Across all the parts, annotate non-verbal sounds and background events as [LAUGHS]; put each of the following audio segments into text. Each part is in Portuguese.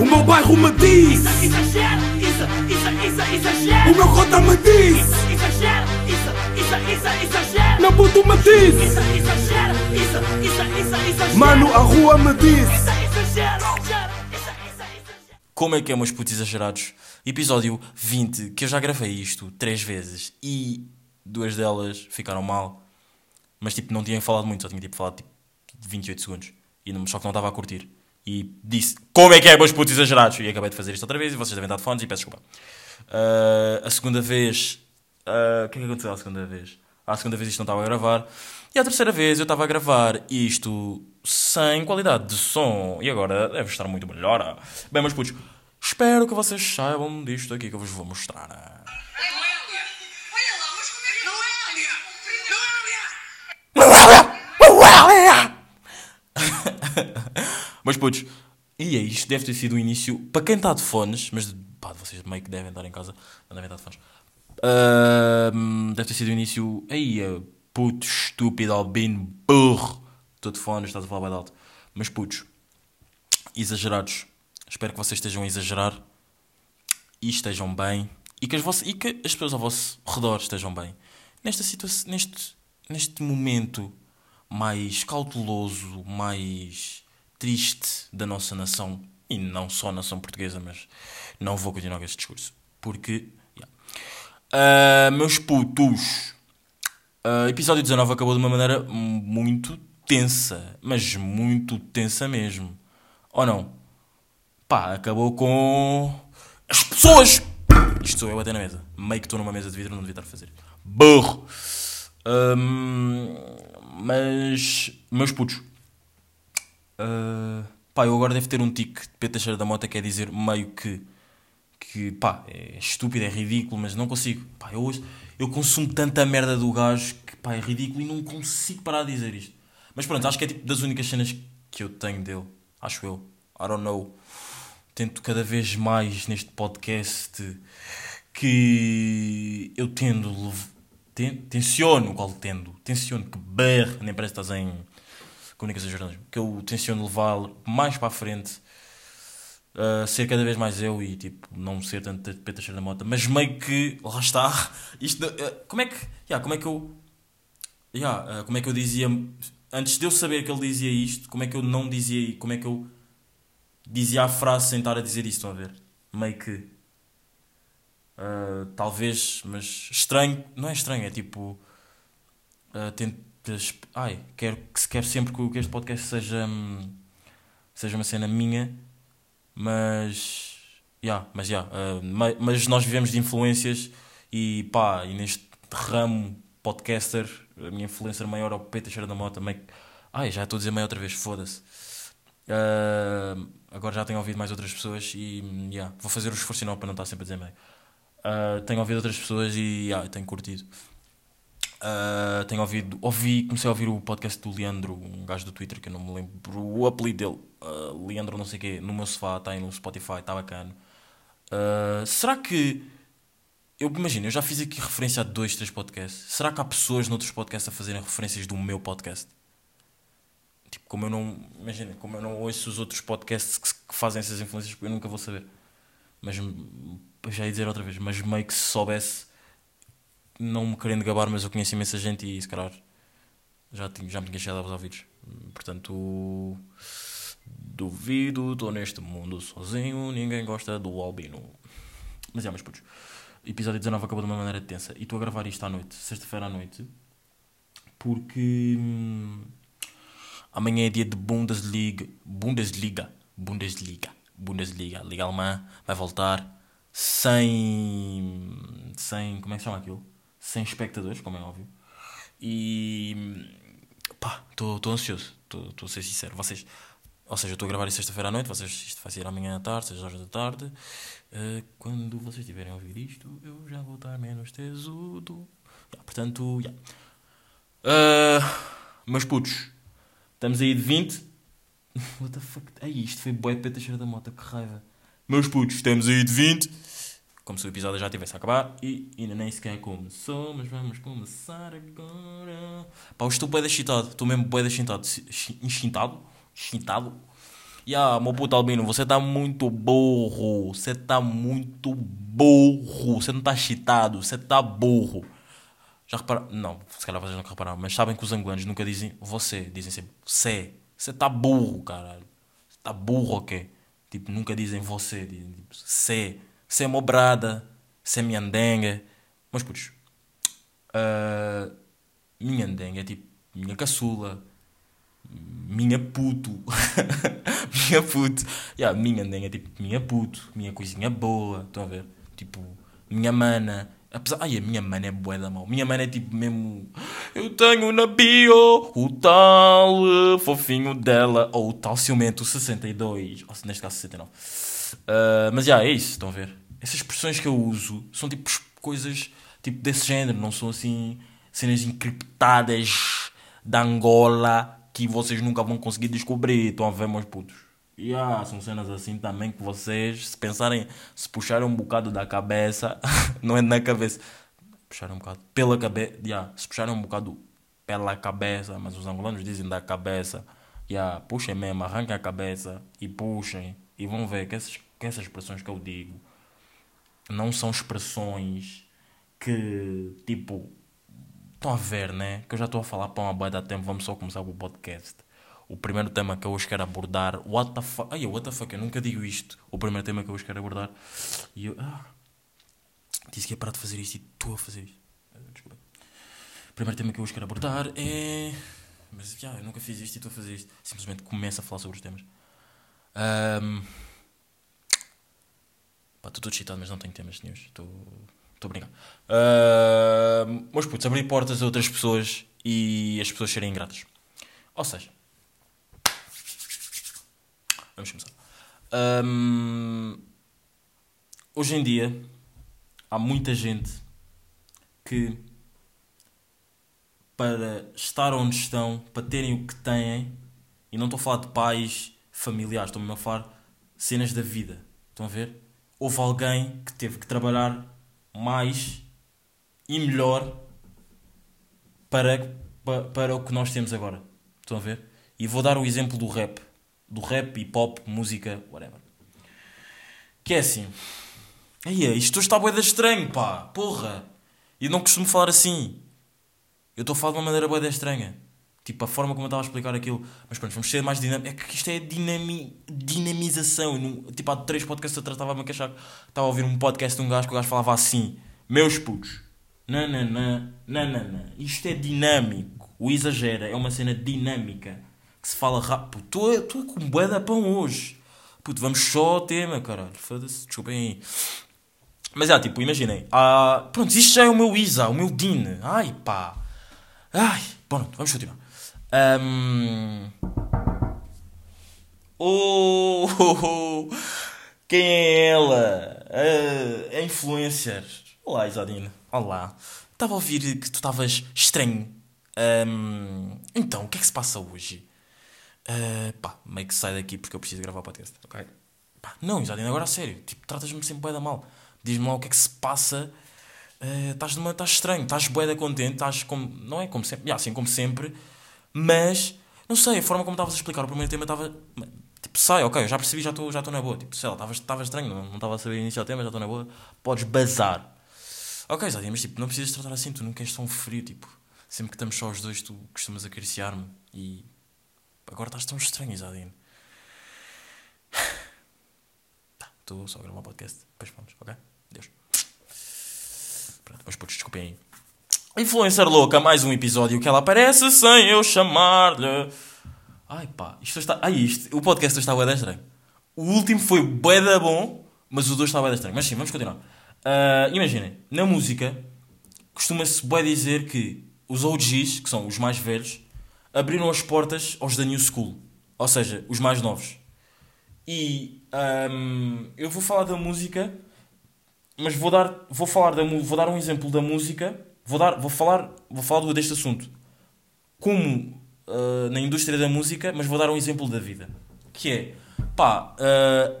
O meu bairro me diz Isso, exagero, isso, isso, isso, exagero. O meu cota me diz Isso, exagero, isso, isso, isso, exagero. Meu puto me diz Isso, exagero, isso, isso, isso, exagero. Mano, a rua me diz isso, exagero. Como é que é, meus putos exagerados? Episódio 20, que eu já gravei isto três vezes e duas delas ficaram mal. Mas tipo, não tinha falado muito, só tinha tipo, falado tipo 28 segundos. E não, só que não estava a curtir. E disse, como é que é, meus putos exagerados? E acabei de fazer isto outra vez e vocês devem estar de fones e peço desculpa. Ah, a segunda vez. ah, o que é que aconteceu à segunda vez? À segunda vez isto não estava a gravar. E à terceira vez eu estava a gravar isto sem qualidade de som. E agora deve estar muito melhor. Bem, meus putos, espero que vocês saibam disto aqui que eu vos vou mostrar. Noélia! É que... Noélia! [LAUGHS] Mas putos, e é isto, deve ter sido o início, para quem está de fones, mas pá, vocês meio que devem estar em casa, não devem estar de fones. Ahm, deve ter sido o início, aí, puto, estúpido, albino, burro, estou de fones, estás a falar bem alto. Mas putos, exagerados, espero que vocês estejam a exagerar e estejam bem e que as, vossas, e que as pessoas ao vosso redor estejam bem. Nesta situação, neste, neste momento mais cauteloso, mais triste da nossa nação, e não só nação portuguesa, mas não vou continuar com este discurso, porque. yeah. Ah, meus putos, ah, episódio 19 acabou de uma maneira muito tensa, mas muito tensa mesmo. Ou não? Pá, acabou com as pessoas. Isto sou eu até na mesa. Meio que estou numa mesa de vidro, não devia estar a fazer. Burro. Hum, mas, meus putos. Uh, pá, eu agora devo ter um tique de Pedro Teixeira da Mota que é dizer meio que. Que pá, é estúpido, é ridículo, mas não consigo. Pá, eu, hoje- eu consumo tanta merda do gajo que pá, é ridículo e não consigo parar de dizer isto. Mas pronto, acho que é tipo das únicas cenas que eu tenho dele. Acho eu. I don't know tento cada vez mais neste podcast que eu tendo, ten, tenciono, qual tendo, tenciono que berre, nem parece que estás em comunicação e jornalismo, que eu tenciono levá-lo mais para a frente, a ser cada vez mais eu e tipo, não ser tanto Pedro Teixeira da Mota, mas meio que, lá está, isto, eh, como é que, yeah, como é que eu, yeah, eh, como é que eu dizia, antes de eu saber que ele dizia isto, como é que eu não dizia, como é que eu dizia a frase sem estar a dizer isto, estão a ver? Meio que. ah, talvez, mas estranho. Não é estranho, é tipo. ah, tentas. Ai, quero, que- sempre que, este podcast seja. hum, seja uma cena minha, mas. Yeah, mas, yeah, ah, ma- mas nós vivemos de influências e pá, e neste ramo podcaster, a minha influencer maior é o Pedro Teixeira da Mota. Ai, já estou a dizer meio outra vez, foda-se. Uh, agora já tenho ouvido mais outras pessoas e hum, yeah, vou fazer o esforço não para não estar sempre a dizer meio. Uh, tenho ouvido outras pessoas e yeah, tenho curtido. Uh, tenho ouvido, ouvi, comecei a ouvir o podcast do Leandro, um gajo do Twitter que eu não me lembro o apelido dele. Uh, Leandro, não sei o quê, no meu sofá, está aí no Spotify, está bacana. Uh, será que. Eu imagino, eu já fiz aqui referência a dois, três podcasts. Será que há pessoas noutros podcasts a fazerem referências do meu podcast? Tipo, como eu não. Imagina, como eu não ouço os outros podcasts que, que fazem essas influências, eu nunca vou saber. Mas já ia dizer outra vez, mas meio que se soubesse, não me querendo gabar, mas eu conheço imensa gente e se calhar já, tinha, já me tinha chegado aos ouvidos. Portanto, duvido, estou neste mundo sozinho, ninguém gosta do albino. Mas é, mas putos, episódio 19 acabou de uma maneira tensa e estou a gravar isto à noite, sexta-feira à noite, porque. hum, Amanhã é dia de Bundesliga. Bundesliga. Bundesliga. Bundesliga. Liga Alemã vai voltar sem. sem. como é que se chama aquilo? Sem espectadores, como é óbvio. E. pá, estou ansioso. Estou a ser sincero. Vocês. Ou seja, estou a gravar isto sexta-feira à noite. Vocês, isto vai sair amanhã à tarde, 6 horas da tarde. Eh, quando vocês estiverem a ouvir isto, eu já vou estar menos tesudo. Ya, portanto, ya. Eh, meus putos, estamos aí de 20. [LAUGHS] What the fuck? Ai, isto foi bué Pedro Teixeira da Mota, que raiva. Meus putos, estamos aí de 20. Como se o episódio já tivesse a acabar e ainda nem sequer começou, mas vamos começar agora. Pá, eu estou bué excitado, estou mesmo bué excitado. Excitado? Excitado? Ya, meu puto Albino, você tá muito burro. Você tá muito burro. Você não tá chitado, você tá burro. Já repararam? Não, se calhar vocês nunca repararam, mas sabem que os angolanos nunca dizem você, dizem sempre você. Você tá burro, caralho. Você tá burro quê? Tipo, nunca dizem você, dizem tipo, você. É mobrada, é minhandengue. Mas putos, ah, minha ndengue é tipo minha caçula, minha puto, [LAUGHS] minha puto, yeah, minha ndengue é tipo minha puto, minha coisinha boa, estão a ver? Tipo, minha mana, apesar, ai, a minha mana é bué da mal, minha mana é tipo mesmo, eu tenho na bio o tal eh, fofinho dela, ou o tal ciumento 62, ou neste caso 69. Ah, mas já, é isso, estão a ver? Essas expressões que eu uso são tipo coisas tipo desse género, não são assim cenas encriptadas da Angola que vocês nunca vão conseguir descobrir. Estão a ver, meus putos? E ah, são cenas assim também que vocês, se pensarem, se puxarem um bocado da cabeça, [LAUGHS] não é na cabeça, puxarem um bocado pela cabeça, yeah, se puxarem um bocado pela cabeça, mas os angolanos dizem da cabeça, yeah, puxem mesmo, arranquem a cabeça e puxem e vão ver que essas, que essas expressões que eu digo não são expressões que, tipo, estão a ver, né? Que eu já estou a falar para uma boa da tempo, vamos só começar o podcast. O primeiro tema que eu hoje quero abordar, what the fuck, ai, what the fuck, eu nunca digo isto. O primeiro tema que eu hoje quero abordar, e eu, ah, disse que ia parar de fazer isto e estou a fazer isto. Ah, Desculpa. O primeiro tema que eu hoje quero abordar é, mas já, eu nunca fiz isto e estou a fazer isto. Simplesmente começo a falar sobre os temas. Ahm, Pá, estou todo excitado, mas não tenho temas nenhum. Estou. A brincar. Uh, mas putz, abrir portas a outras pessoas e as pessoas serem ingratas. Ou seja. Vamos começar. Ahm, hoje em dia há muita gente que para estar onde estão, para terem o que têm, e não estou a falar de pais familiares, estou mesmo a falar cenas da vida. Estão a ver? Houve alguém que teve que trabalhar mais e melhor para, para, para o que nós temos agora. Estão a ver? E vou dar o exemplo do rap. Do rap, hip hop, música, whatever. Que é assim. Aí, isto está de estranho, pá. Porra. E não costumo falar assim. Eu estou a falar de uma maneira de estranha. Tipo, a forma como eu estava a explicar aquilo. Mas pronto, vamos ser mais dinâmicos. É que isto é dinami... dinamização. Eu não- Tipo, há três podcasts atrás estava-me a queixar. Estava a ouvir um podcast de um gajo que o gajo falava assim. Meus putos. Nananã, nananã. Isto é dinâmico. O exagera. É uma cena dinâmica. Que se fala rápido. Estou com bué da pão hoje. Puto, vamos só ao tema, caralho. Foda-se. Desculpem aí. Mas é, tipo, imaginem. Ah, pronto, isto já é o meu Isa, o meu Din. Ai, pá. Ai, pronto, vamos continuar. Ahm. Oh, [LAUGHS] oh, oh. quem é ela? Ah, é influencer. Olá, Isadine. Olá. Estava a ouvir que tu estavas estranho. Ahm, então, o que é que se passa hoje? Ah, pá, meio que sai daqui porque eu preciso gravar o podcast, ok? Pá, não, Isadine, agora a sério. Tipo, tratas-me sempre bué da mal. Diz-me lá o que é que se passa. Ah, Estás numa- estás estranho, estás bué da contente, estás como... Não é como sempre, yeah, assim como sempre, mas... Não sei, a forma como estavas a explicar o primeiro tema estava... Tipo, sai, ok, eu já percebi, já estou já na boa. Tipo, sei lá, estava estranho, não estava a saber iniciar o tema, já estou na boa. Podes bazar. Ok, Zadinha, mas tipo, não precisas tratar assim, tu nunca és tão frio, tipo... Sempre que estamos só os dois, tu costumas acariciar-me e... Agora estás tão estranho, Zadinho. [SIGHS] Tá, estou só a gravar o podcast, depois vamos, ok? Deus. Pronto, mas putos, desculpem aí. Influencer louca, mais um episódio que ela aparece sem eu chamar-lhe. Ai pá, isto está. Ai, isto, o podcast está bué estranho. O último foi bué da bom, mas o dois está bué estranho. Mas sim, vamos continuar. Ah, imaginem, na música, costuma-se bué dizer que os OGs, que são os mais velhos, abriram as portas aos da New School. Ou seja, os mais novos. E ahm, eu vou falar da música, mas vou dar, vou falar da, vou dar um exemplo da música. Vou dar, vou falar, vou falar deste assunto como ah, na indústria da música, mas vou dar um exemplo da vida. Que é, pá, ah,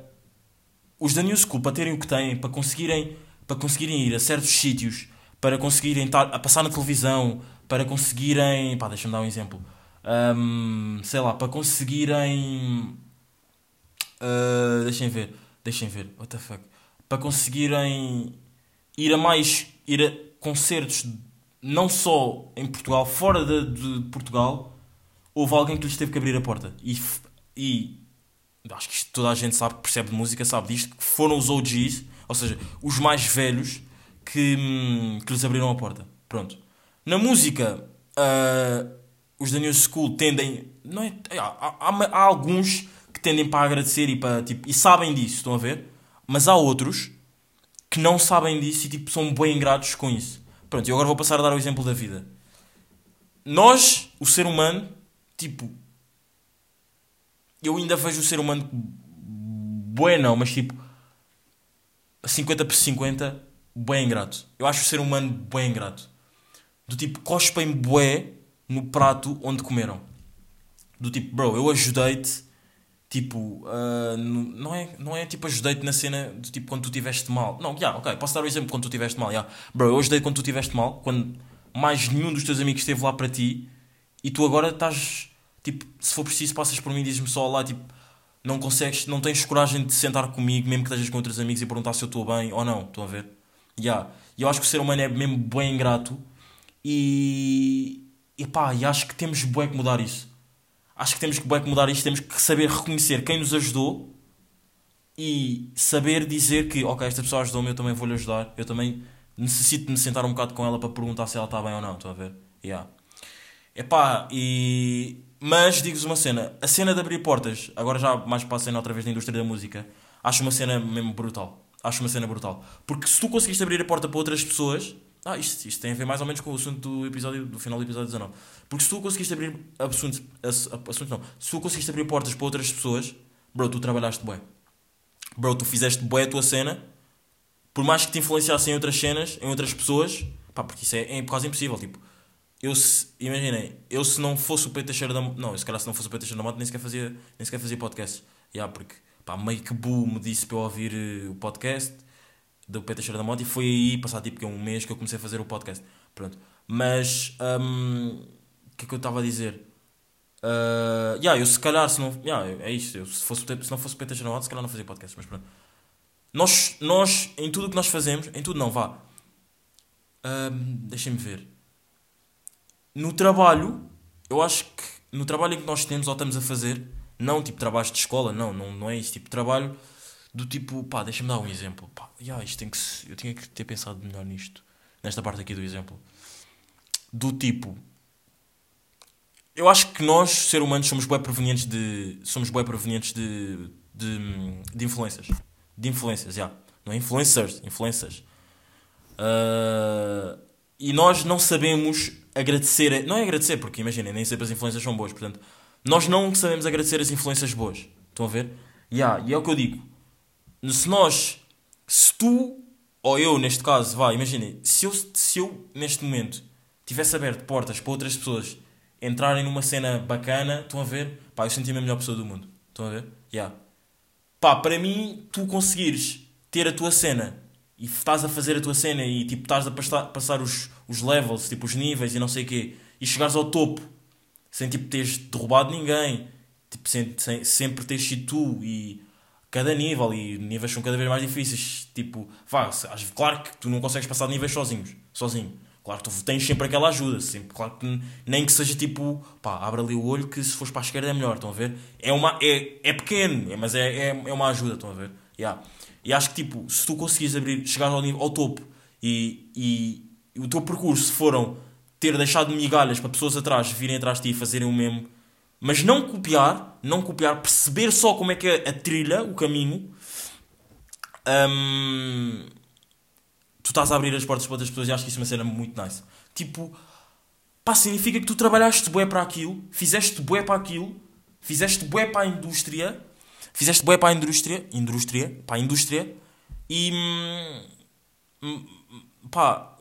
os da New School para terem o que têm, para conseguirem, para conseguirem ir a certos sítios, para conseguirem estar a passar na televisão, para conseguirem, pá, deixa-me dar um exemplo. Ahm, sei lá, para conseguirem Uh, deixem ver, deixem ver, what the fuck. Para conseguirem ir a mais, ir a concertos, não só em Portugal, fora de, de Portugal, houve alguém que lhes teve que abrir a porta. E, e acho que isto toda a gente sabe, percebe de música, sabe disto, que foram os OGs, ou seja, os mais velhos, que, hum, que lhes abriram a porta. Pronto. Na música, ah, os da New School tendem. Não é, há, há- há alguns que tendem para agradecer e, para, tipo, e sabem disso, estão a ver? Mas há outros que não sabem disso e tipo, são bem ingratos com isso. Pronto, e agora vou passar a dar o exemplo da vida. Nós, o ser humano, tipo, eu ainda vejo o ser humano bué não, mas tipo 50 por 50 bué ingrato. Eu acho o ser humano bué ingrato. Do tipo, cospem bué no prato onde comeram. Do tipo, bro, eu ajudei-te, tipo, no- não, é, não é tipo ajudei-te na cena do tipo quando tu tiveste mal. Não, já, ok, posso dar o exemplo quando tu tiveste mal, já. Bro, eu ajudei quando tu tiveste mal, quando mais nenhum dos teus amigos esteve lá para ti e tu agora estás, tipo, se for preciso, passas por mim e dizes-me só lá, tipo, não consegues, não tens coragem de sentar comigo, mesmo que estejas com outros amigos e perguntar se eu estou bem ou não, estão a ver? Já. E eu acho que o ser humano é mesmo bem ingrato e. E pá, e acho que temos bué que mudar isso. Acho que temos que mudar isto, temos que saber reconhecer quem nos ajudou e saber dizer que, ok, esta pessoa ajudou-me, eu também vou-lhe ajudar, eu também necessito de me sentar um bocado com ela para perguntar se ela está bem ou não, estão a ver? Yeah. Epá, e... Mas digo-vos uma cena, a cena de abrir portas, agora já mais para a cena outra vez da indústria da música, acho uma cena mesmo brutal. Acho uma cena brutal. Porque se tu conseguiste abrir a porta para outras pessoas, ah, isto, isto tem a ver mais ou menos com o assunto do episódio, do final do episódio 19. Porque se tu conseguiste abrir assuntos, ass- assuntos não, se tu conseguiste abrir portas para outras pessoas, bro, tu trabalhaste bem. Bro, tu fizeste bué a tua cena, por mais que te influenciasse em outras cenas, em outras pessoas, pá, porque isso é, é quase impossível, tipo, eu se, imaginem, eu se não fosse o Pedro Teixeira da não, se calhar se não fosse o Pedro Teixeira da Moto nem sequer fazia, nem sequer fazia podcast, yeah, porque, pá, meio que Bu me disse para eu ouvir eh, o podcast do Pedro Teixeira da Moto e foi aí, passar tipo um mês que eu comecei a fazer o podcast, pronto, mas, hum, o que é que eu estava a dizer? Uh, yeah, eu se calhar, se não, yeah, é isto, eu, se, fosse, se não fosse Pedro Teixeira da Moto, se calhar não fazia podcast, mas pronto. Nós, nós, em tudo o que nós fazemos, em tudo não, vá. Ahm, Deixem-me ver. No trabalho, eu acho que no trabalho que nós temos ou estamos a fazer, não tipo trabalhos de escola, não, não, não é isso, tipo trabalho do tipo, pá, deixa-me dar um exemplo. Pá, yeah, isto tem que eu tinha que ter pensado melhor nisto, nesta parte aqui do exemplo. Do tipo, eu acho que nós, seres humanos, somos bem provenientes de. Somos bem provenientes de. de, de influências. De influências, já. Não é influencers, influências. Ah, e nós não sabemos agradecer. Não é agradecer, porque imaginem, nem sempre as influências são boas. Portanto, nós não sabemos agradecer as influências boas. Estão a ver? Ya, e é o que eu digo. Se nós. Se tu, ou eu neste caso, vá, imaginem, se eu, se eu neste momento tivesse aberto portas para outras pessoas entrarem numa cena bacana, estão a ver? Pá, eu senti-me a melhor pessoa do mundo. Estão a ver? Ya. Pá, para mim, tu conseguires ter a tua cena e estás a fazer a tua cena e tipo estás a passar, passar os, os levels, tipo os níveis e não sei o quê, e chegares ao topo sem tipo teres derrubado ninguém, tipo, sem, sem- sempre teres sido tu e cada nível e níveis são cada vez mais difíceis, tipo, vá, claro que tu não consegues passar níveis sozinhos, sozinho. Claro que tu tens sempre aquela ajuda, sempre, claro que nem que seja tipo, pá, abre ali o olho que se fores para a esquerda é melhor, estão a ver? É, uma, é, é pequeno, é- mas é, é, é uma ajuda, estão a ver? Yeah. E acho que tipo, se tu conseguires abrir, chegar ao, nível, ao topo e, e, e o teu percurso foram ter deixado migalhas para pessoas atrás virem atrás de ti e fazerem o mesmo, mas não copiar, não copiar, perceber só como é que é a trilha, o caminho, hum, tu estás a abrir as portas para outras pessoas e acho que isso é uma cena muito nice. Tipo, pá, significa que tu trabalhaste bué para aquilo, fizeste bué para aquilo, fizeste bué para a indústria, fizeste bué para a indústria, indústria, para a indústria, e hum, hum, pá,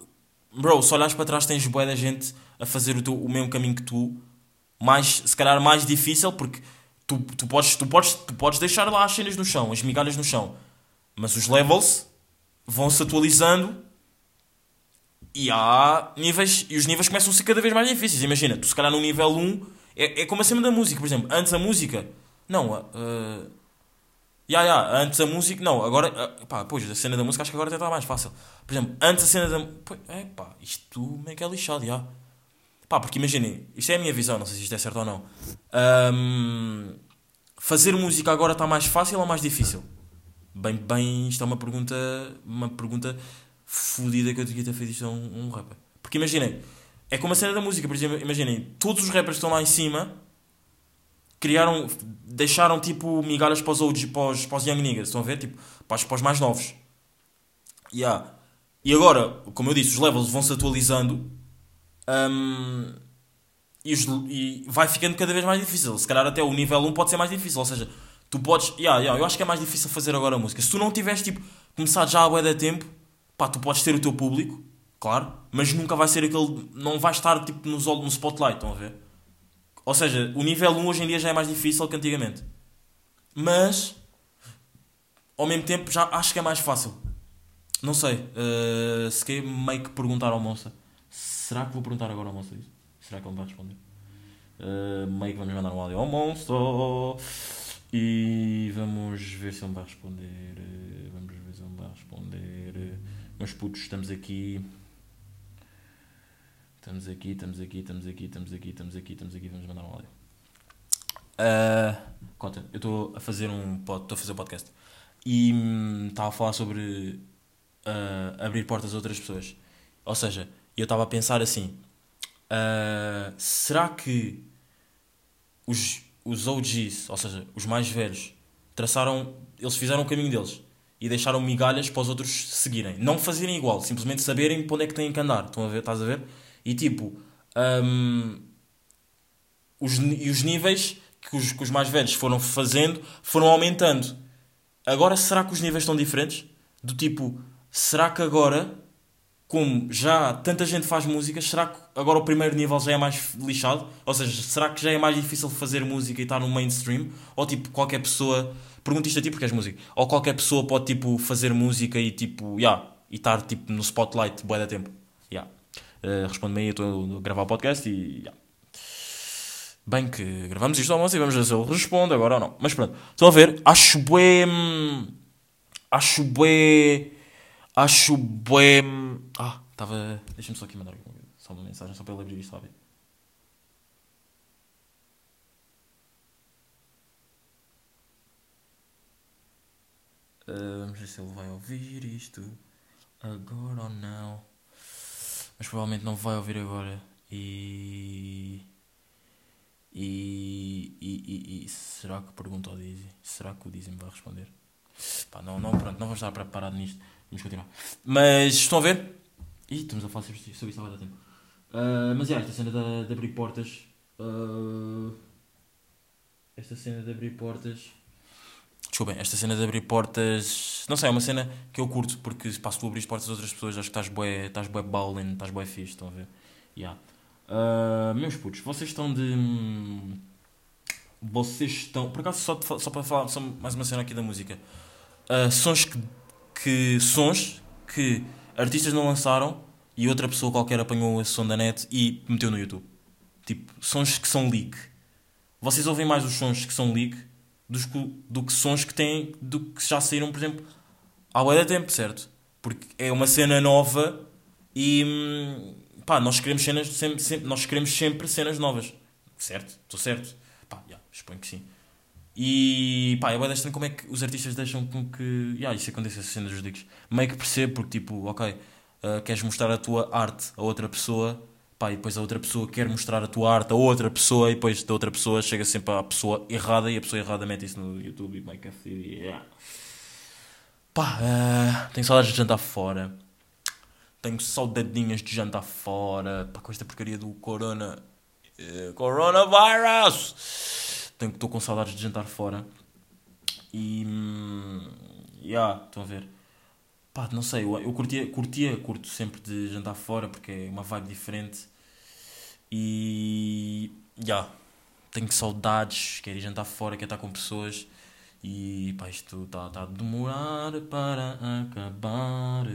bro, se olhares para trás tens bué da gente a fazer o, teu, o mesmo caminho que tu, mais, se calhar mais difícil, porque tu, tu, podes, tu, podes, tu podes deixar lá as cenas no chão, as migalhas no chão, mas os levels vão-se atualizando e há níveis, e os níveis começam a ser cada vez mais difíceis. Imagina, tu se calhar no nível 1 é, é como a cena da música, por exemplo. Antes a música, não, a- Ya, ya, antes a música. Não, agora. Pá, pois, a cena da música acho que agora até está mais fácil. Por exemplo, antes a cena da. Pois, é pá, isto meio que é lixado, já. Pá, porque imaginem, isto é a minha visão, não sei se isto é certo ou não. Ahm, fazer música agora está mais fácil ou mais difícil? Bem, bem, isto é uma pergunta. Uma pergunta fodida que eu devia ter feito isto a um, um rapper. Porque imaginem, é como a cena da música, por exemplo, imaginem, todos os rappers que estão lá em cima criaram, deixaram tipo migalhas para os, OG, para para os Young Niggas, estão a ver? Tipo, para os, para os mais novos. Yeah. E agora, como eu disse, os levels vão-se atualizando hum, e, os- e vai ficando cada vez mais difícil. Se calhar até o nível 1 pode ser mais difícil. Ou seja, tu podes. Yeah, yeah, eu acho que é mais difícil fazer agora música. Se tu não tiveres tipo, começado já há bué de tempo, pá, tu podes ter o teu público, claro, mas nunca vai ser aquele. Não vai estar tipo ol- no spotlight, estão a ver? Ou seja, o nível 1 hoje em dia já é mais difícil que antigamente. Mas, ao mesmo tempo, já acho que é mais fácil. Não sei. eh, se quer meio que perguntar ao moça. Será que vou perguntar agora ao moça isso? Será que ele me vai responder? Eh, meio que vamos mandar um áudio ao monstro. E vamos ver se ele me vai responder. Vamos ver se ele me vai responder. Meus putos, estamos aqui. Estamos aqui, estamos aqui, estamos aqui, estamos aqui, estamos aqui, estamos aqui, vamos mandar um áudio. Ah, Cota, eu estou a fazer um estou a fazer um podcast e hum, estava a falar sobre ah, abrir portas a outras pessoas. Ou seja, eu estava a pensar assim: ah, será que os, os OGs, ou seja, os mais velhos, traçaram, eles fizeram o caminho deles e deixaram migalhas para os outros seguirem. Não fazerem igual, simplesmente saberem para onde é que têm que andar. Estão a ver? Estás a ver? E tipo, hum, os, e os níveis que os, que os mais velhos foram fazendo foram aumentando. Agora, será que os níveis estão diferentes? Do tipo, será que agora, como já tanta gente faz música, será que agora o primeiro nível já é mais lixado? Ou seja, será que já é mais difícil fazer música e estar no mainstream? Ou tipo, qualquer pessoa. Pergunto isto a ti porque és música. Ou qualquer pessoa pode tipo fazer música e tipo, yeah, e estar tipo no spotlight bué da tempo. Yeah. Uh, Responde-me aí, eu estou a gravar o podcast e. yeah. Bem que gravamos isto ao almoço e vamos ver se ele responde agora ou não. Mas pronto, estão a ver? Acho bué. hum, Acho bué. Acho hum, Ah, estava. Deixa-me só aqui mandar só uma mensagem só para ele abrir isto, sabe? Uh, vamos ver se ele vai ouvir isto agora ou não. Mas provavelmente não vai ouvir agora. E. E, e, e, e será que pergunta ao Dizzy? Será que o Dizzy me vai responder? Pá, não, não, pronto, não vou estar preparado nisto. Vamos continuar. Mas estão a ver? Ih, estamos a falar sobre isto, isto há muito tempo. Ah, mas é, esta cena de, de abrir portas. ah, esta cena de abrir portas. Desculpem, esta cena de abrir portas. Não sei, é uma cena que eu curto, porque se tu abris portas a outras pessoas, acho que estás bué, estás bué bowling, estás bué fixe, estão a ver? Yeah. Ah, meus putos, vocês estão de. Vocês estão. Por acaso, só, só para falar só mais uma cena aqui da música. Ah, sons que, que. Sons que artistas não lançaram e outra pessoa qualquer apanhou esse som da net e meteu no YouTube. Tipo, sons que são leak. Vocês ouvem mais os sons que são leak dos do que sons que têm. do que já saíram, por exemplo, há bué tempo, certo? Porque é uma cena nova e. hum, pá, nós queremos cenas sempre, sempre- nós queremos sempre cenas novas. Certo? Estou certo? Pá, já, suponho que sim. E pá, é bem estranho como é que os artistas deixam com que yeah, isso aconteça, cenas dos leaks. Meio que percebo, porque tipo, ok, ah, queres mostrar a tua arte a outra pessoa, pá, e depois a outra pessoa quer mostrar a tua arte a outra pessoa, e depois da outra pessoa chega sempre à pessoa errada e a pessoa errada mete isso no YouTube e meio que assim, yeah. Pá, ah, tenho saudades de jantar fora. Tenho saudadinhas de jantar fora. Pá, com esta porcaria do corona. eh, coronavirus! Estou com saudades de jantar fora. E. hum, Yeah, estão a ver. Pá, não sei, eu, eu curtia, curtia, curto sempre de jantar fora porque é uma vibe diferente. E. Yeah, tenho saudades, quero ir jantar fora, quero estar com pessoas. E pá, isto está tá a demorar para acabar.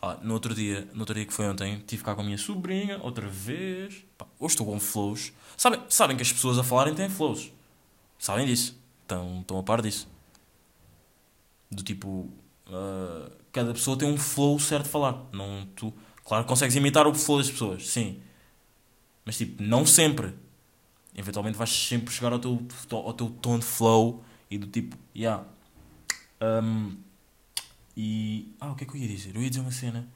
Ah, no outro dia, no outro dia que foi ontem, tive cá com a minha sobrinha, outra vez. Pá, hoje estou com flows. Sabem, sabem que as pessoas a falarem têm flows. Sabem disso. estão, estão a par disso. Do tipo, ah, cada pessoa tem um flow certo de falar. Não, tu, claro que consegues imitar o flow das pessoas, sim. Mas tipo, não sempre. Eventualmente vais sempre chegar ao teu, ao teu tom de flow e do tipo, yeah. Um, e. Ah, o que é que eu ia dizer? Eu ia dizer uma cena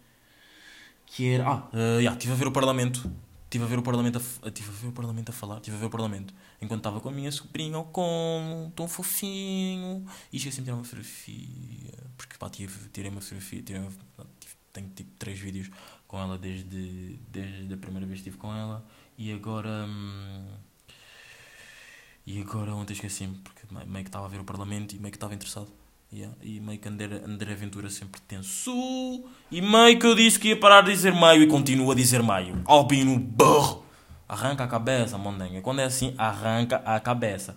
que era. Ah, uh, yeah, estive a ver o Parlamento. Estive a ver o Parlamento a, f- estive a ver o Parlamento a falar, estive a ver o Parlamento enquanto estava com a minha sobrinha ao colo, tão fofinho, e esqueci-me de tirar uma fotografia, porque pá, tive, tirei uma fotografia, tirei uma, tenho tipo três vídeos com ela desde, desde a primeira vez que estive com ela, e agora. hum, e agora ontem esqueci-me, porque me- meio que estava a ver o Parlamento e meio que estava interessado. Yeah, E meio que André, André Aventura sempre tenso. E meio que eu disse que ia parar de dizer meio e continuo a dizer meio. Albino burro. Arranca a cabeça, mondenga. Quando é assim, arranca a cabeça.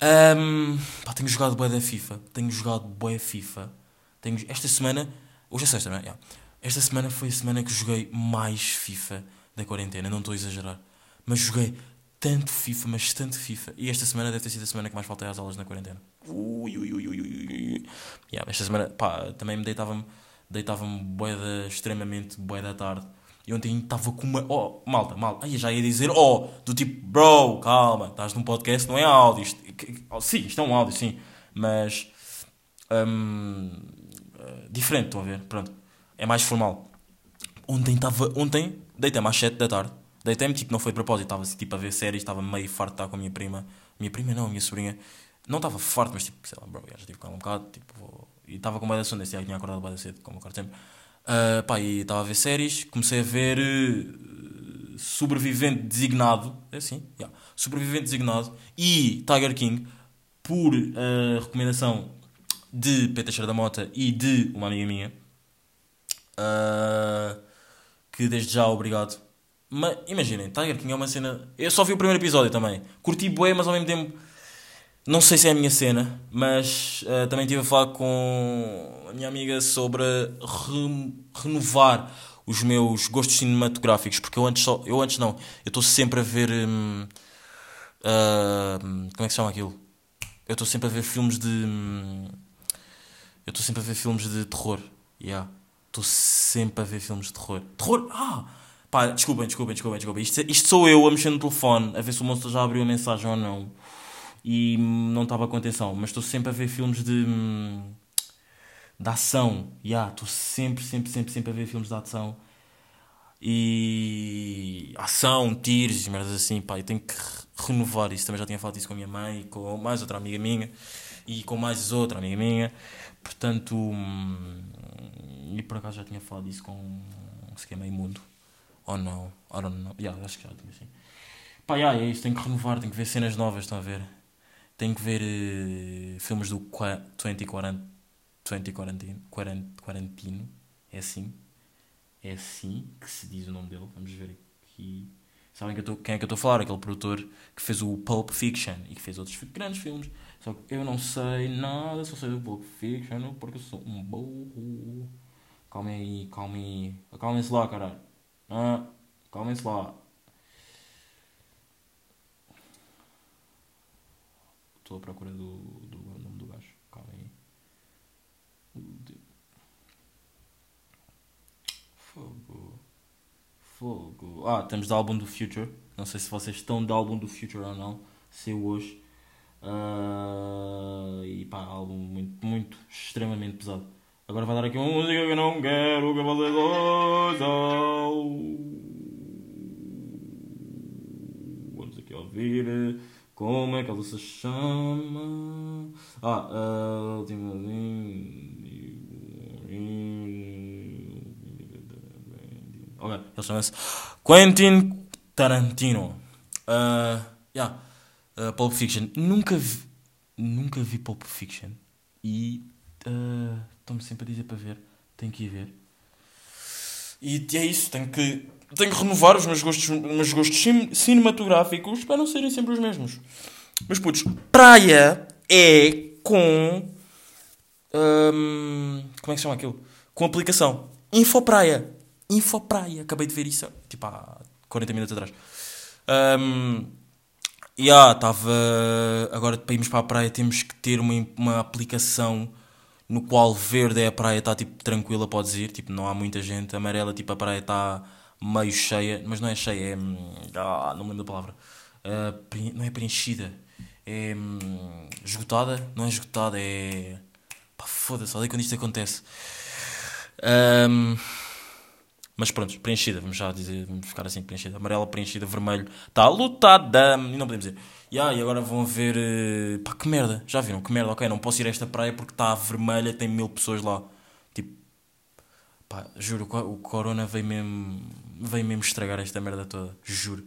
Ahm, pá, tenho jogado bué da FIFA. Tenho jogado bué FIFA. Tenho, esta semana... Hoje é sexta, não é? Yeah. Esta semana foi a semana que joguei mais FIFA da quarentena. Não estou a exagerar. Mas joguei tanto FIFA, mas tanto FIFA. E esta semana deve ter sido a semana que mais faltei às aulas na quarentena. Ui, ui, ui, ui, ui. Yeah, esta semana, pá, também me deitava-me deitava-me boeda extremamente bué da tarde. E ontem estava com uma. Oh, malta, malta. Eu já ia dizer, oh, do tipo, bro, calma, estás num podcast, não é áudio. Isto, oh, sim, isto é um áudio, sim. Mas. hum, eh, diferente, estão a ver? Pronto. É mais formal. Ontem estava. Ontem, deitei-me às 7 da tarde. Deitei-me, tipo, não foi de propósito. Estava tipo a ver séries, estava meio farto de estar com a minha prima. Minha prima não, a minha sobrinha. Não estava farto, mas tipo, sei lá, bro, já estive com ela um bocado. Tipo, vou- e estava com bué da sono. Esse tinha acordado bué da cedo, como acordo sempre. Ah, pá, e estava a ver séries. Comecei a ver. eh, Sobrevivente Designado. É assim, yeah. Sobrevivente Designado. E Tiger King. Por eh, recomendação de Peter Cheira da Mota e de uma amiga minha. Ah, que desde já obrigado. Mas imaginem, Tiger King é uma cena. Eu só vi o primeiro episódio também. Curti bué, mas ao mesmo tempo. Não sei se é a minha cena, mas ah, também estive a falar com a minha amiga sobre re- renovar os meus gostos cinematográficos, porque eu antes só. Eu antes não. Eu estou sempre a ver. hum, ah, como é que se chama aquilo? Eu estou sempre a ver filmes de. hum, eu estou sempre a ver filmes de terror. Yeah. Estou sempre a ver filmes de terror. Terror? Ah! Pá, desculpem, desculpem, desculpem, desculpem. Isto, isto sou eu a mexer no telefone, a ver se o monstro já abriu a mensagem ou não. E não estava com atenção. Mas estou sempre a ver filmes de. hum, de ação. Yeah, estou sempre, sempre, sempre, sempre a ver filmes de ação. E. ação, tiros merdas assim. Pá, eu tenho que re- renovar isso. Também já tinha falado isso com a minha mãe, com mais outra amiga minha e com mais outra amiga minha. Portanto. hum, e por acaso já tinha falado isso com um esquema imundo. Ou não? I don't know. Yeah, acho que já tinha sim. Pá, yeah, é isso. Tenho que renovar, tenho que ver cenas novas, estão a ver? Tenho que ver eh, filmes do qua- 2040. 2040. 40, Quarantino. É assim. É assim que se diz o nome dele. Vamos ver aqui. Sabem que eu tô- quem é que eu estou a falar? Aquele produtor que fez o Pulp Fiction e que fez outros grandes filmes. Só que eu não sei nada, só sei do Pulp Fiction porque eu sou um burro. Calmem aí, calmem aí. Acalmem-se lá, caralho. Ah, acalmem-se lá. Estou à procura do, do nome do gajo. Calma aí. Fogo. Fogo. Ah, temos de álbum do Future. Não sei se vocês estão de álbum do Future ou não. Saiu hoje. Ah, e pá, álbum muito, muito, extremamente pesado. Agora vai dar aqui uma música que eu não quero que vocês ouçam. Vamos aqui ouvir. Como é que ela se chama? Ah, a última. Ok, ele chama-se Quentin Tarantino. Uh, yeah. Uh, Pulp Fiction. Nunca vi, nunca vi Pulp Fiction. E uh, estão-me sempre a dizer para ver. Tenho que ir ver. E é isso, tenho que, tenho que renovar os meus gostos, os meus gostos cin- cinematográficos para não serem sempre os mesmos. Mas putos, praia é com. hum, como é que se chama aquilo? Com aplicação. Infopraia. Infopraia. Acabei de ver isso tipo há 40 minutos atrás. Hum, E ah, estava. Agora para irmos para a praia temos que ter uma, uma aplicação no qual verde é a praia está tipo tranquila, podes ir, tipo não há muita gente, amarela tipo a praia está meio cheia, mas não é cheia, é. hum, Ah, não me lembro da palavra. Ah, preen- não é preenchida, é. hum, esgotada? Não é esgotada, é. Pá, foda-se, olha quando isto acontece. Ahm, mas pronto, preenchida, vamos já dizer, vamos ficar assim preenchida. Amarela, preenchida, vermelho, está lotada. E não podemos dizer. Ya, e agora vão ver. eh, Pá, que merda, já viram? Que merda, ok, não posso ir a esta praia porque está vermelha, tem mil pessoas lá. Tipo, pá, juro, o Corona veio mesmo, veio mesmo estragar esta merda toda, juro.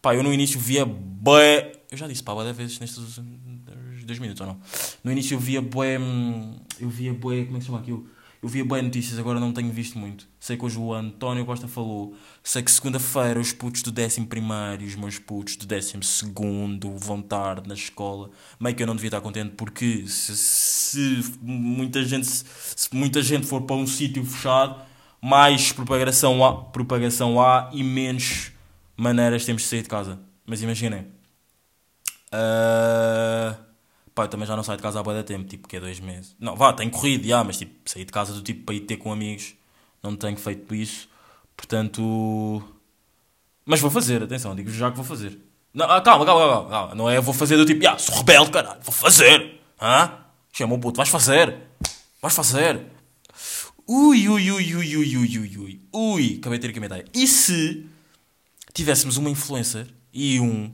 Pá, eu no início via bué. Eu já disse, pá, bué vezes nestes dois minutos ou não. No início eu via bué. hum, Eu via bué. Como é que se chama aquilo? Eu via bué notícias, agora não tenho visto muito. Sei que hoje o António Costa falou. Sei que segunda-feira os putos do 11 primeiro e os meus putos do 12 segundo vão estar na escola. Meio que eu não devia estar contente porque se, se muita, gente, se muita gente for para um sítio fechado, mais propagação há, propagação há e menos maneiras temos de sair de casa. Mas imaginem. ah, pá, eu também já não saio de casa há de tempo, tipo, que é dois meses. Não, vá, tenho corrido, já, mas tipo, sair de casa do tipo para ir ter com amigos, não tenho feito isso. Portanto. Mas vou fazer, atenção, digo já que vou fazer. Não, ah, calma, calma, calma, calma. Não é vou fazer do tipo, ah, sou rebelde, caralho, vou fazer. Hã? Chama o puto, vais fazer. Vais fazer. Ui, ui, ui, ui, ui, ui, ui, ui. Ui, acabei de ter aqui uma ideia. E se tivéssemos uma influencer e um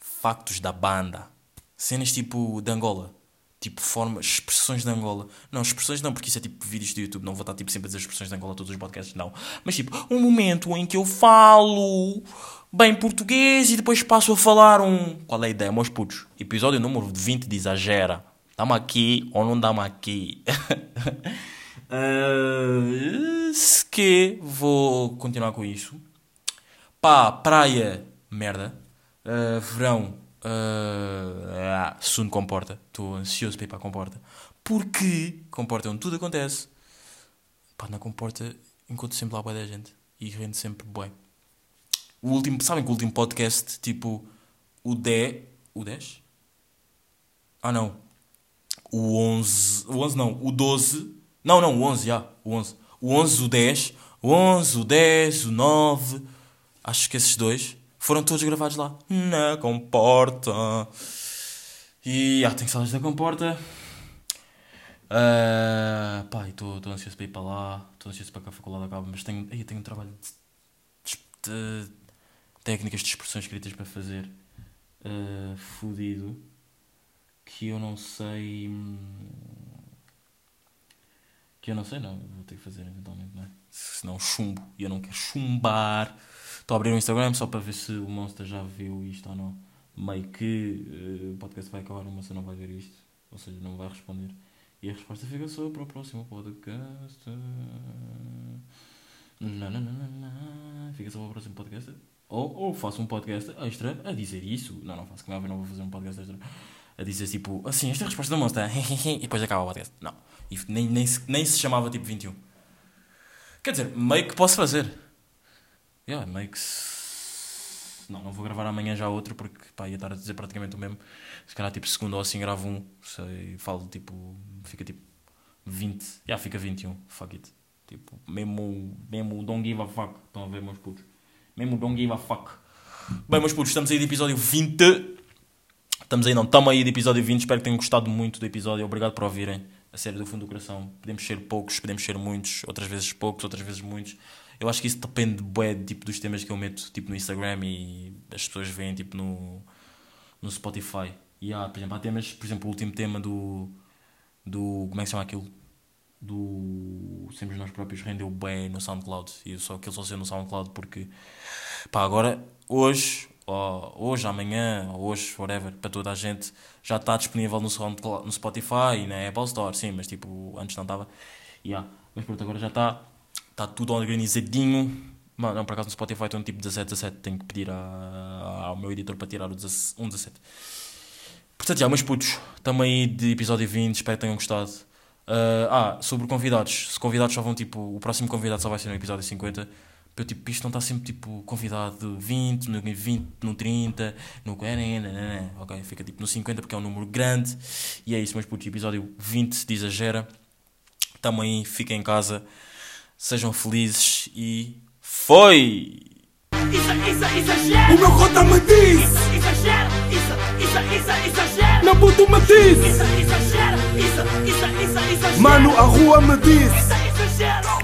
factos da banda? Cenas tipo de Angola. Tipo formas, expressões de Angola. Não, expressões não, porque isso é tipo vídeos do YouTube. Não vou estar tipo sempre a dizer expressões de Angola a todos os podcasts, não. Mas tipo, um momento em que eu falo bem português e depois passo a falar um. Qual é a ideia, meus putos? Episódio número 20 de Exagera. Dá-me aqui ou não dá-me aqui? [LAUGHS] Ah, se que vou continuar com isso. Pá, praia, merda. Ah, verão, ah, Suno comporta. Estou ansioso para ir para a comporta. Porque comporta é onde tudo acontece. Pá, na comporta encontro sempre lá boa da gente. E rende sempre bem. O último, sabem que o último podcast, tipo, o 10. O 10? Ah, não. O 11. O 11 não. O 12. Não, não, o 11, já. o 11. O 11, o 10. O 11, o 10, o 9. Acho que esses dois foram todos gravados lá. Na comporta. E ah, tenho salas da comporta. Ah, pá, estou ansioso para ir para lá. Estou ansioso para que a faculdade acabe. Mas tenho, ai, tenho um trabalho de, de técnicas de expressões escritas para fazer. ah, fudido. Que eu não sei. hum, Que eu não sei, não. Vou ter que fazer eventualmente, não é? Senão chumbo. E eu não quero chumbar. Estou a abrir o Instagram só para ver se o Monster já viu isto ou não. Meio que eh, o podcast vai acabar, o Monster não vai ver isto. Ou seja, não vai responder. E a resposta fica só para o próximo podcast. Não, não, não, não, não. Fica só para o próximo podcast. Ou, ou faço um podcast extra a dizer isso. Não, não faço, como é óbvio, não vou fazer um podcast extra a dizer tipo, assim, esta é a resposta do Monster. [LAUGHS] e depois acaba o podcast. Não. E nem, nem, se, nem se chamava tipo 21. Quer dizer, meio que posso fazer. Yeah, meio que se... Não, não vou gravar amanhã já outro porque pá, ia estar a dizer praticamente o mesmo. Se calhar tipo segunda ou assim gravo um. Sei, falo tipo. Fica tipo 20. Já yeah, fica 21. Fuck it. Tipo, mesmo, mesmo don't give a fuck. Estão a ver, meus putos? Mesmo don't give a fuck. Bem, meus putos, estamos aí de episódio 20. Estamos aí, não, estamos aí de episódio 20. Espero que tenham gostado muito do episódio. Obrigado por ouvirem. A sério, do fundo do coração. Podemos ser poucos, podemos ser muitos. Outras vezes poucos, outras vezes muitos. Eu acho que isso depende bué, tipo, dos temas que eu meto tipo, no Instagram e as pessoas veem tipo, no, no Spotify. E há, por exemplo, há temas, por exemplo, o último tema do. do como é que se chama aquilo? Do. Sempre nós próprios rendeu bem no SoundCloud. E só aquilo só saiu no SoundCloud porque. pá, agora, hoje, hoje, amanhã, hoje, whatever, para toda a gente, já está disponível no, no Spotify e na Apple Store, sim, mas tipo, antes não estava. Há, mas pronto, agora já está. Está tudo organizadinho. Mano, não, por acaso no Spotify estou tipo 17, 17. Tenho que pedir a- ao meu editor para tirar o 17, um 17. Portanto, já, meus putos, estamos aí de episódio 20. Espero que tenham gostado. Ah, ah, sobre convidados. Se convidados só vão tipo. O próximo convidado só vai ser no episódio 50. Para eu, tipo, isto não está sempre, tipo, convidado de 20, no 20, no 30, no 40, ok? Fica, tipo, no 50 porque é um número grande. E é isso, mas, puto, episódio 20 de Exagera. Tamo aí, fiquem em casa, sejam felizes e foi! O meu cota me diz. Exa, exagera. Exa, exa, exa, exagera. Meu puto me diz. Exa, exagera. Exa, exa, exa, exagera. Mano, a rua me diz. Exa,